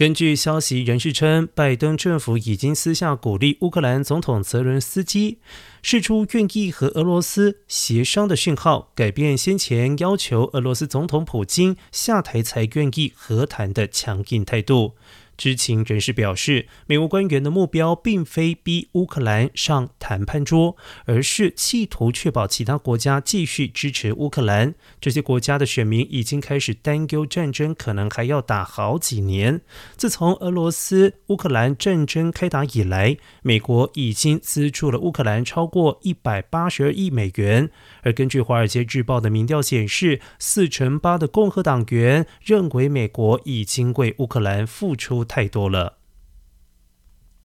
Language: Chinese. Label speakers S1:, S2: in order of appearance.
S1: 根据消息人士称，拜登政府已经私下鼓励乌克兰总统泽伦斯基释出愿意和俄罗斯协商的讯号，改变先前要求俄罗斯总统普京下台才愿意和谈的强硬态度。知情人士表示，美国官员的目标并非逼乌克兰上谈判桌，而是企图确保其他国家继续支持乌克兰。这些国家的选民已经开始担忧战争可能还要打好几年。自从俄罗斯乌克兰战争开打以来，美国已经资助了乌克兰超过一百八十二亿美元。而根据《华尔街日报》的民调显示，四成八的共和党员认为美国已经为乌克兰付出太多了。